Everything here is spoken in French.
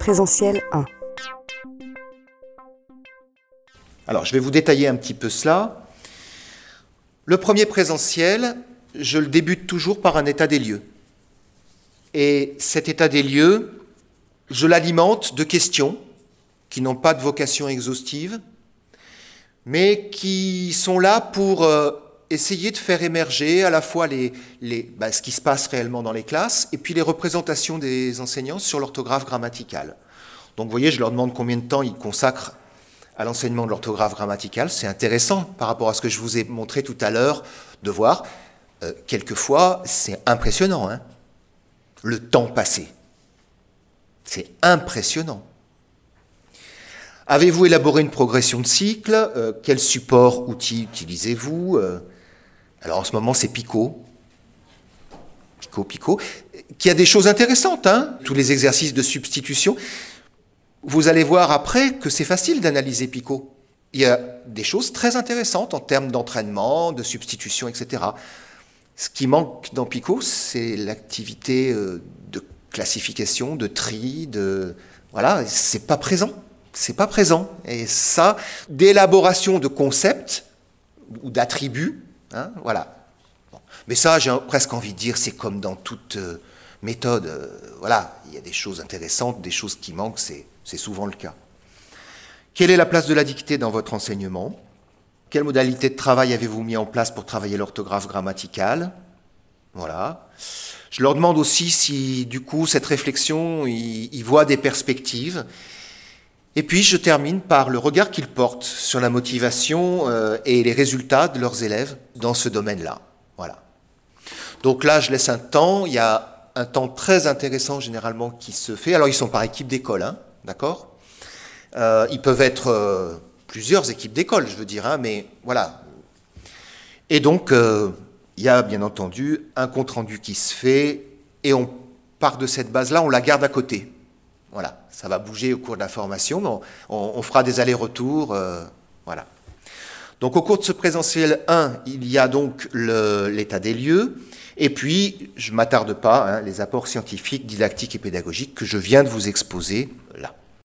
Présentiel 1. Alors, je vais vous détailler un petit peu cela. Le premier présentiel, je le débute toujours par un état des lieux. Et cet état des lieux, je l'alimente de questions qui n'ont pas de vocation exhaustive, mais qui sont là pour euh, essayer de faire émerger à la fois les, les, bah, ce qui se passe réellement dans les classes et puis les représentations des enseignants sur l'orthographe grammaticale. Donc vous voyez, je leur demande combien de temps ils consacrent à l'enseignement de l'orthographe grammaticale. C'est intéressant par rapport à ce que je vous ai montré tout à l'heure de voir. Euh, quelquefois, c'est impressionnant, hein, le temps passé. C'est impressionnant. Avez-vous élaboré une progression de cycle? Euh, Quel support, outil utilisez-vous? Euh, Alors en ce moment, c'est Pico. Pico, Pico. Qui a des choses intéressantes, hein tous les exercices de substitution. Vous allez voir après que c'est facile d'analyser Pico. Il y a des choses très intéressantes en termes d'entraînement, de substitution, etc. Ce qui manque dans Pico, c'est l'activité euh, de classification, de tri, de voilà, c'est pas présent c'est pas présent. Et ça, d'élaboration de concepts ou d'attributs, hein, voilà. Mais ça, j'ai presque envie de dire, c'est comme dans toute euh, méthode. Euh, voilà, il y a des choses intéressantes, des choses qui manquent, c'est souvent le cas. Quelle est la place de la dictée dans votre enseignement? Quelle modalité de travail avez-vous mis en place pour travailler l'orthographe grammaticale? Voilà. Je leur demande aussi si, du coup, cette réflexion, ils voient des perspectives et puis je termine par le regard qu'ils portent sur la motivation euh, et les résultats de leurs élèves dans ce domaine-là. Voilà. Donc là, je laisse un temps. Il y a un temps très intéressant généralement qui se fait. Alors ils sont par équipe d'école, hein, d'accord? Euh, Ils peuvent être euh, plusieurs équipes d'école, je veux dire, hein, mais voilà. Et donc il y a bien entendu un compte rendu qui se fait et on part de cette base-là, on la garde à côté. Voilà, ça va bouger au cours de la formation, on, fera des allers-retours. Euh, voilà. Donc au cours de ce présentiel 1, il y a donc l'état des lieux, et puis, je m'attarde pas, hein, les apports scientifiques, didactiques et pédagogiques que je viens de vous exposer